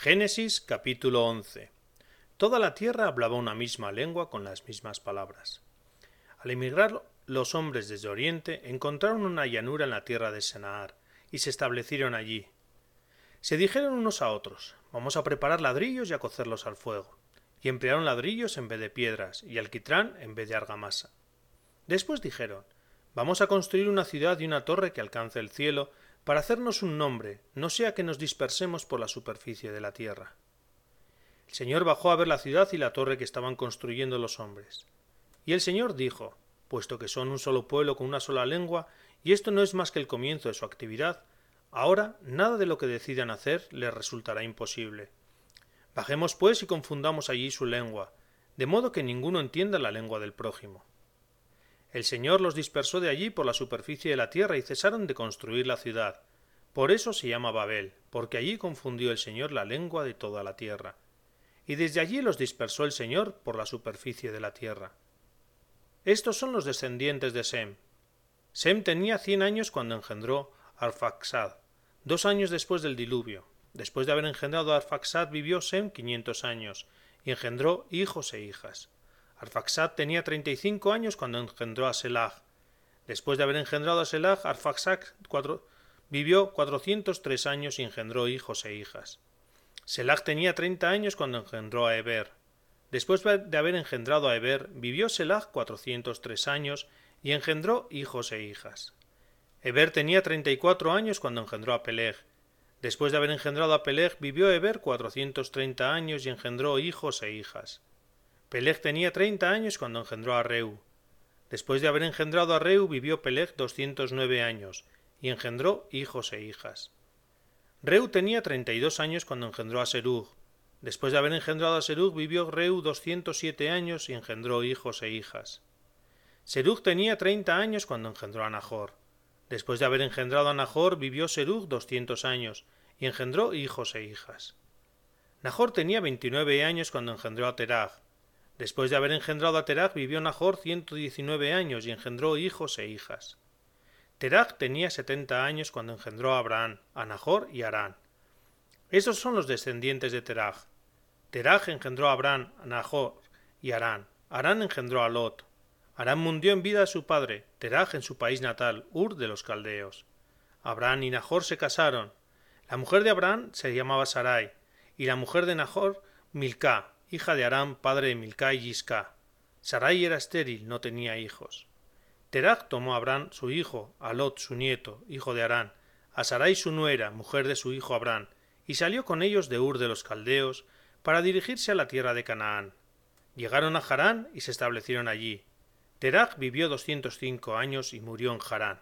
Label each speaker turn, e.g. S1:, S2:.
S1: Génesis capítulo 11. Toda la tierra hablaba una misma lengua con las mismas palabras. Al emigrar los hombres desde Oriente encontraron una llanura en la tierra de Senaar y se establecieron allí. Se dijeron unos a otros vamos a preparar ladrillos y a cocerlos al fuego. Y emplearon ladrillos en vez de piedras y alquitrán en vez de argamasa. Después dijeron vamos a construir una ciudad y una torre que alcance el cielo para hacernos un nombre, no sea que nos dispersemos por la superficie de la tierra. El Señor bajó a ver la ciudad y la torre que estaban construyendo los hombres. Y el Señor dijo, puesto que son un solo pueblo con una sola lengua, y esto no es más que el comienzo de su actividad, ahora nada de lo que decidan hacer les resultará imposible. Bajemos pues y confundamos allí su lengua, de modo que ninguno entienda la lengua del prójimo. El Señor los dispersó de allí por la superficie de la tierra y cesaron de construir la ciudad. Por eso se llama Babel, porque allí confundió el Señor la lengua de toda la tierra. Y desde allí los dispersó el Señor por la superficie de la tierra. Estos son los descendientes de Sem. Sem tenía cien años cuando engendró Arfaxad, dos años después del diluvio. Después de haber engendrado a Arfaxad vivió Sem quinientos años, y engendró hijos e hijas. Arfaxad tenía treinta y cinco años cuando engendró a Selah. Después de haber engendrado a Selah, Arfaxad vivió cuatrocientos tres años y engendró hijos e hijas. Selah tenía treinta años cuando engendró a Eber. Después de haber engendrado a Eber, vivió Selah cuatrocientos tres años y engendró hijos e hijas. Eber tenía treinta y cuatro años cuando engendró a Peleg. Después de haber engendrado a Peleg, vivió Eber cuatrocientos treinta años y engendró hijos e hijas. Peleg tenía treinta años cuando engendró a Reu. Después de haber engendrado a Reu, vivió Peleg doscientos nueve años, y engendró hijos e hijas. Reu tenía treinta y dos años cuando engendró a Serug. Después de haber engendrado a Serug, vivió Reu doscientos siete años y engendró hijos e hijas. Serug tenía treinta años cuando engendró a Nahor. Después de haber engendrado a Nahor, vivió Serug doscientos años y engendró hijos e hijas. Nahor tenía veintinueve años cuando engendró a Terah. Después de haber engendrado a Terach, vivió Nahor ciento diecinueve años y engendró hijos e hijas. Terach tenía setenta años cuando engendró a Abraham, a Nahor y a Arán. Esos son los descendientes de Terach. Terach engendró a Abraham, a Nahor y a Arán. Arán engendró a Lot. Arán mundió en vida a su padre, Terach en su país natal, Ur de los Caldeos. Abraham y Nahor se casaron. La mujer de Abraham se llamaba Sarai, y la mujer de Nahor, Milcá, hija de Aram, padre de Milcá y Yiscá. Sarai era estéril, no tenía hijos. Terach tomó a Abraham su hijo, a Lot su nieto, hijo de Arán, a Sarai su nuera, mujer de su hijo Abraham, y salió con ellos de Ur de los Caldeos, para dirigirse a la tierra de Canaán. Llegaron a Harán y se establecieron allí. Terach vivió doscientos cinco años y murió en Harán.